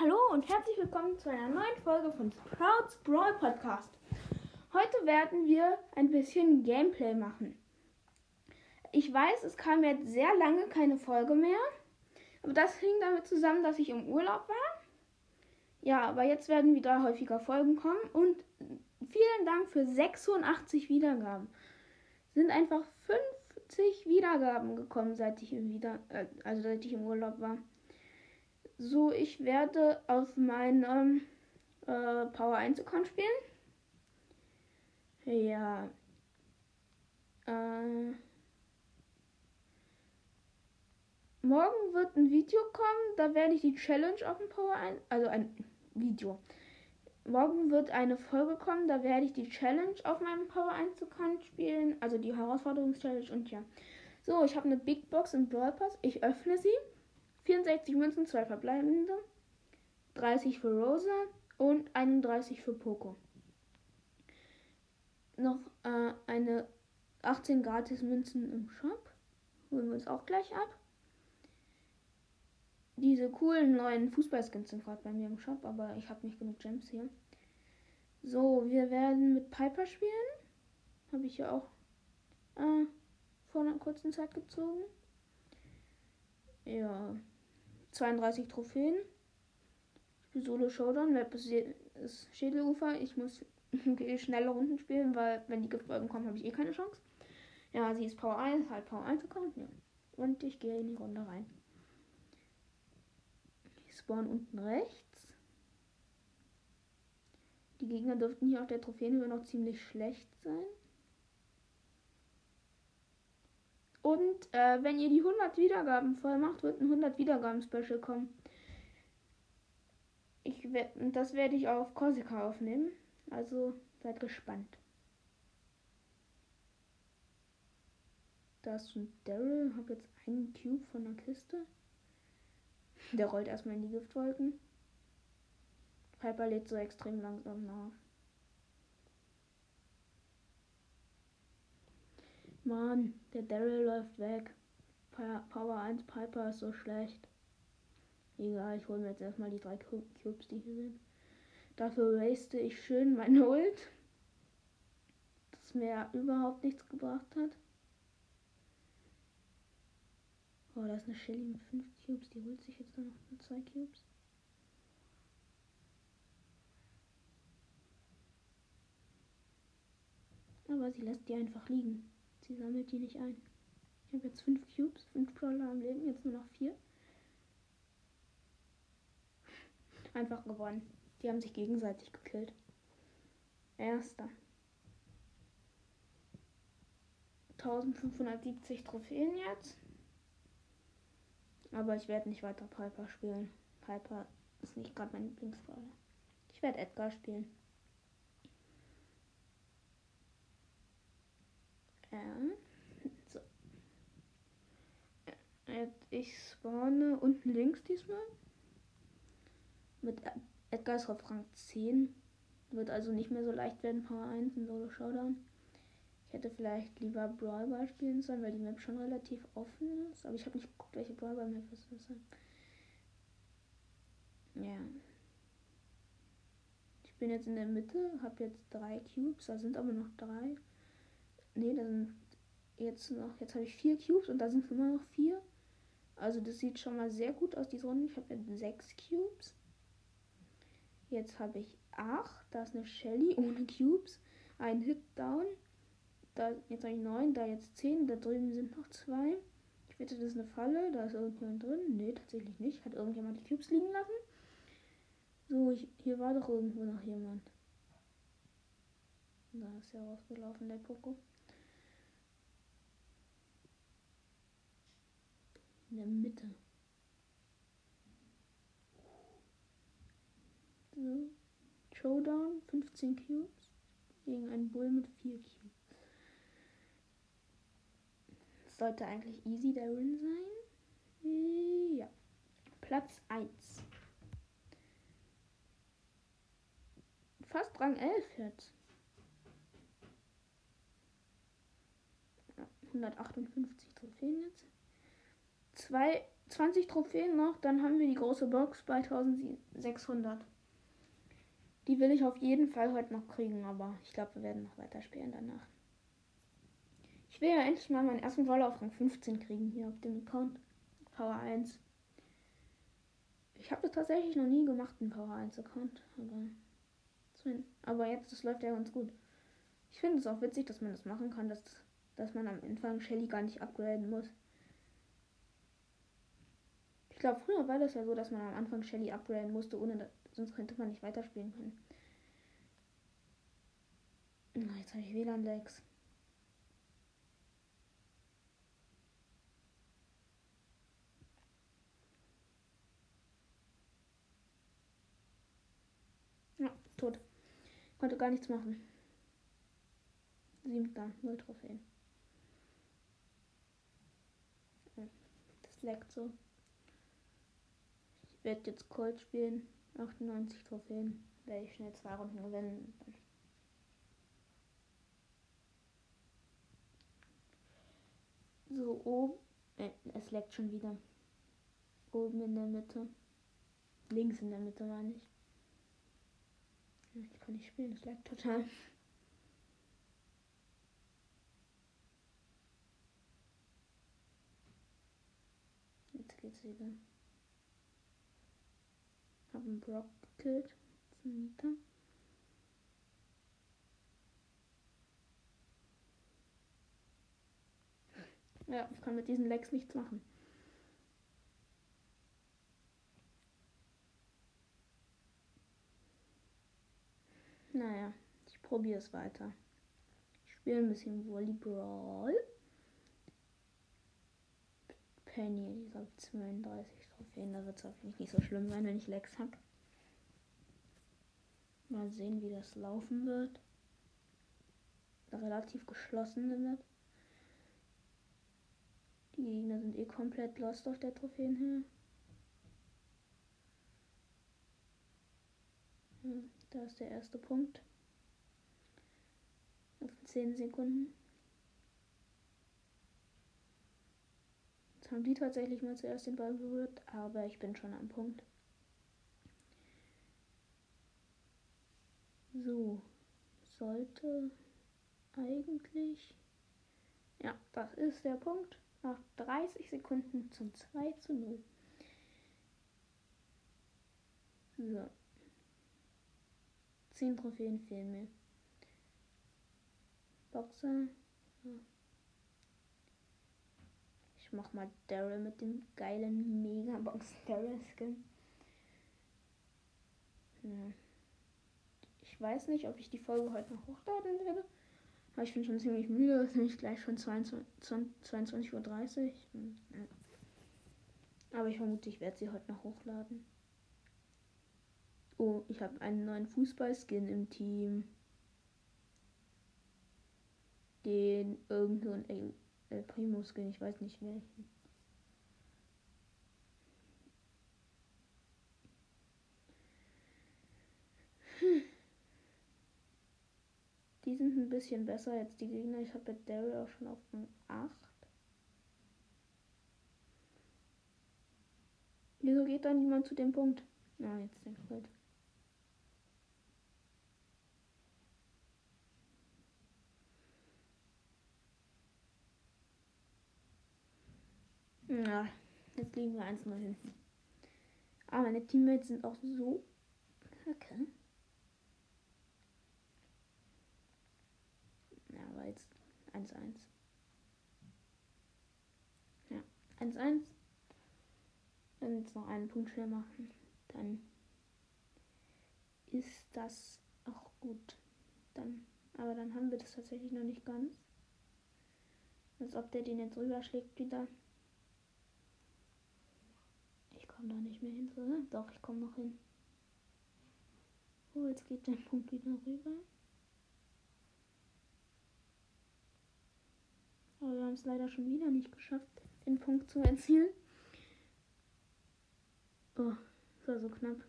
Hallo und herzlich willkommen zu einer neuen Folge von Sprouts Brawl Podcast. Heute werden wir ein bisschen Gameplay machen. Ich weiß, es kam jetzt sehr lange keine Folge mehr, aber das hing damit zusammen, dass ich im Urlaub war. Ja, aber jetzt werden wieder häufiger Folgen kommen und vielen Dank für 86 Wiedergaben. Sind einfach 50 Wiedergaben gekommen, seit ich wieder äh, also seit ich im Urlaub war. So, ich werde auf meinem äh, Power 1 Account spielen. Ja. Äh, morgen wird ein Video kommen, da werde ich die Challenge auf dem Power 1, also ein Video. Morgen wird eine Folge kommen, da werde ich die Challenge auf meinem Power 1 Account spielen, also die Herausforderungschallenge und ja. So, ich habe eine Big Box im Brawl Pass. Ich öffne sie. 64 Münzen, 2 verbleibende, 30 für Rosa und 31 für Poco. Noch äh, eine 18 gratis Münzen im Shop. Holen wir uns auch gleich ab. Diese coolen neuen Fußballskins sind gerade bei mir im Shop, aber ich habe nicht genug Gems hier. So, wir werden mit Piper spielen. Habe ich ja auch äh, vor einer kurzen Zeit gezogen. Ja, 32 Trophäen. Solo Showdown, Map ist Schädelufer. Ich muss schnelle Runden spielen, weil wenn die Giftwolken kommen, habe ich eh keine Chance. Ja, sie ist Power 1, halt Power 1 Account. Ja. Und ich gehe in die Runde rein. Ich spawn unten rechts. Die Gegner dürften hier auf der Trophäenhöhe noch ziemlich schlecht sein. Und äh, wenn ihr die 100 Wiedergaben voll macht, wird ein 100 Wiedergaben Special kommen. Ich werd, das werde ich auf Korsika aufnehmen. Also seid gespannt. Da ist ein Daryl. Hab jetzt einen Cube von der Kiste. Der rollt erstmal in die Giftwolken. Piper lädt so extrem langsam nach. Mann, der Daryl läuft weg. Power 1 Piper ist so schlecht. Egal, ich hole mir jetzt erstmal die drei Cubes, die hier sind. Dafür waste ich schön mein Ult. Das mir überhaupt nichts gebracht hat. Oh, da ist eine Shelly mit 5 Cubes. Die holt sich jetzt nur noch 2 Cubes. Aber sie lässt die einfach liegen. Sie sammelt die nicht ein. Ich habe jetzt fünf Cubes, fünf Brawler am Leben, jetzt nur noch vier. Einfach gewonnen. Die haben sich gegenseitig gekillt. Erster. 1570 Trophäen jetzt. Aber ich werde nicht weiter Piper spielen. Piper ist nicht gerade mein Lieblingsbrawler. Ich werde Edgar spielen. Ähm, so. Ich spawne unten links diesmal. Mit Edgar ist auf Rang 10. Wird also nicht mehr so leicht werden, Power 1 in Solo Showdown. Ich hätte vielleicht lieber Brawl Ball spielen sollen, weil die Map schon relativ offen ist. Aber ich habe nicht geguckt, welche Brawl Ball Map es ist. Ja. Ich bin jetzt in der Mitte, habe jetzt drei Cubes, da sind aber noch drei. Ne, da sind jetzt noch, jetzt habe ich vier Cubes und da sind immer noch vier. Also das sieht schon mal sehr gut aus, diese Runde. Ich habe jetzt sechs Cubes. Jetzt habe ich acht. Da ist eine Shelly ohne Cubes. Ein Hit down. Da, jetzt habe ich neun, da jetzt zehn. Da drüben sind noch zwei. Ich wette, das ist eine Falle. Da ist irgendjemand drin. Ne, tatsächlich nicht. Hat irgendjemand die Cubes liegen lassen? So, ich, hier war doch irgendwo noch jemand. Da ist er rausgelaufen, der Poco. In der Mitte. So. Showdown, 15 Cubes gegen einen Bull mit 4 Cubes. Sollte eigentlich easy der Win sein. Ja. Platz 1. Fast Rang 11 jetzt. 158 Trophäen jetzt zwei 20 Trophäen noch, dann haben wir die große Box bei 1600. Die will ich auf jeden Fall heute noch kriegen, aber ich glaube, wir werden noch weiterspielen danach. Ich will ja endlich mal meinen ersten Roller auf Rang 15 kriegen hier auf dem Account. Power 1. Ich habe das tatsächlich noch nie gemacht, einen Power 1 Account. Aber, aber jetzt, das läuft ja ganz gut. Ich finde es auch witzig, dass man das machen kann, dass, dass man am Anfang Shelly gar nicht upgraden muss. Ich glaube, früher war das ja so, dass man am Anfang Shelly upgraden musste, ohne sonst könnte man nicht weiterspielen können. Jetzt habe ich WLAN-Lags. Ja, tot. Konnte gar nichts machen. Siebter, null Trophäen. Das leckt so. Werde jetzt Cold spielen. 98 Trophäen. Werde ich schnell zwei Runden gewinnen. So, oben. Äh, es leckt schon wieder. Oben in der Mitte. Links in der Mitte meine ich. Ich kann nicht spielen, das leckt total. Jetzt geht's wieder. Einen Brock gekillt. Mieter. Ja, ich kann mit diesen Legs nichts machen. Naja, ich probiere es weiter. Ich spiele ein bisschen Volleyball. Penny, ich glaube 32 Trophäen. Da wird es hoffentlich nicht so schlimm sein, wenn ich Lex habe. Mal sehen, wie das laufen wird. Relativ geschlossen wird. Die Gegner sind eh komplett lost auf der Trophäenhöhe. Ja, da ist der erste Punkt. Auf 10 Sekunden. Haben die tatsächlich mal zuerst den Ball berührt, aber ich bin schon am Punkt. So, sollte eigentlich. Ja, das ist der Punkt. Nach 30 Sekunden zum 2 zu 0. So. 10 Trophäen fehlen mir. Boxer. Ich mach mal Daryl mit dem geilen Mega-Box Daryl Skin. Ja. Ich weiß nicht, ob ich die Folge heute noch hochladen werde. Aber ich bin schon ziemlich müde. Es ist nämlich gleich schon 22.30 Uhr. Ja. Aber ich vermute, ich werde sie heute noch hochladen. Oh, ich habe einen neuen Fußballskin im Team. Den irgendein El Primo Skin, ich weiß nicht welchen. Hm. Die sind ein bisschen besser als die Gegner. Ich habe jetzt Daryl auch schon auf dem 8. Wieso geht da niemand zu dem Punkt? Na, ah, jetzt denkt halt. Ja, jetzt liegen wir eins mal hinten. Aber meine Teammates sind auch so kacke. Ja, aber jetzt 1-1. Ja, 1-1. Wenn jetzt noch einen Punkt schnell machen, dann ist das auch gut. Dann, aber dann haben wir das tatsächlich noch nicht ganz. Als ob der den jetzt rüberschlägt wieder. Komme da nicht mehr hin, oder? Doch, ich komme noch hin. Oh, jetzt geht der Punkt wieder rüber. Aber wir haben es leider schon wieder nicht geschafft, den Punkt zu erzielen. Oh, das war so knapp.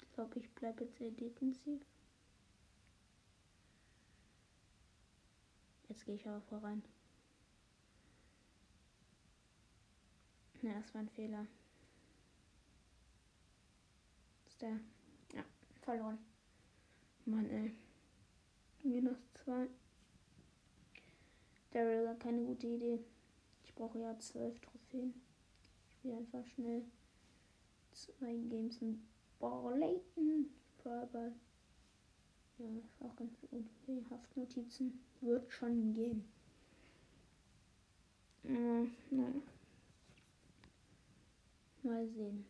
Ich glaube, ich bleibe jetzt sehr defensiv. Jetzt gehe ich aber voran. Ja, das war ein Fehler. Ist der. Ja, verloren. Mann, ey. Minus zwei. Daryl hat keine gute Idee. Ich brauche ja zwölf Trophäen. Ich spiele einfach schnell zwei Games mit Barlayton. Brawlball. Ja, ist auch ganz gut. Okay, Haftnotizen wird schon gehen. Äh, nein. Mal sehen.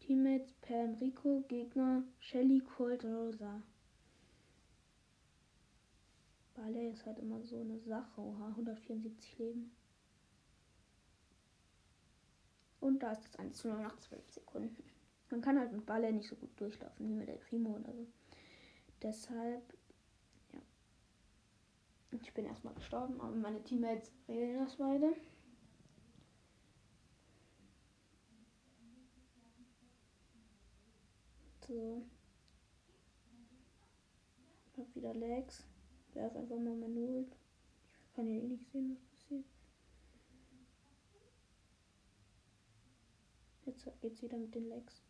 Teammates Pam Rico, Gegner Shelly Colt Rosa. Ballet ist halt immer so eine Sache. Oha, 174 Leben. Und da ist das 1 zu 0 nach 12 Sekunden. Man kann halt mit Ballet nicht so gut durchlaufen wie mit El Primo oder so. Deshalb, ja. Ich bin erstmal gestorben, aber meine Teammates regeln das beide. So. Ich hab wieder Lags. Werf einfach mal Ult. Ich kann ja eh nicht sehen, was passiert. Jetzt geht's wieder mit den Legs.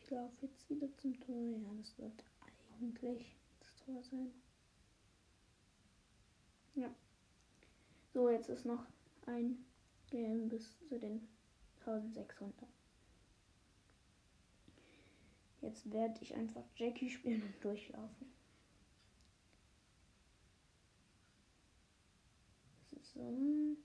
Ich laufe jetzt wieder zum Tor. Ja, das wird eigentlich das Tor sein. Ja. So, jetzt ist noch ein Game bis zu den 1600. Jetzt werde ich einfach Jackie spielen und durchlaufen. So.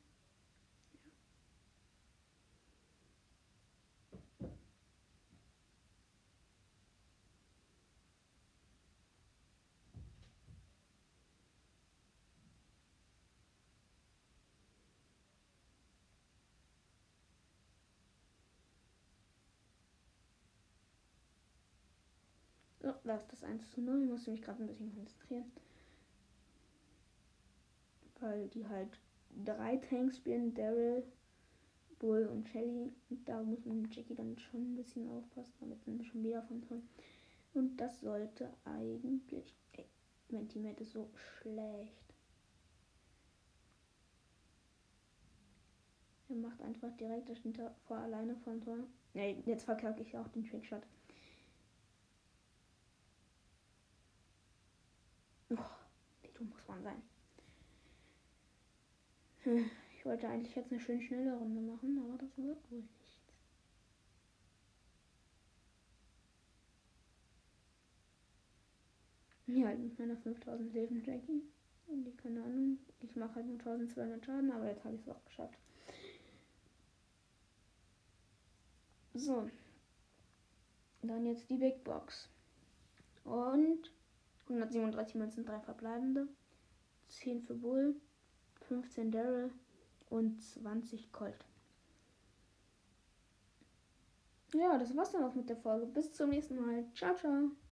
So, da ist das 1 zu 0. Ich musste mich gerade ein bisschen konzentrieren. Weil die halt drei Tanks spielen. Daryl, Bull und Shelly. Und da muss man mit Jackie dann schon ein bisschen aufpassen. Damit wir schon wieder von drin. Und das sollte eigentlich... Ey, mein Teammate ist so schlecht. Er macht einfach direkt das hinter vor alleine vom Tor. Nee, jetzt verkacke ich auch den Trickshot. Oh, man sein. Hm, ich wollte eigentlich jetzt eine schön schnelle Runde machen, aber das wird wohl nichts. Ja, halt mit meiner 5000 Leben Jackie. Und die, keine Ahnung, ich mache halt nur 1200 Schaden, aber jetzt habe ich es auch geschafft. So. Dann jetzt die Big Box. Und 137 Münzen, 3 verbleibende. 10 für Bull, 15 Daryl und 20 Colt. Ja, das war's dann auch mit der Folge. Bis zum nächsten Mal. Ciao, ciao.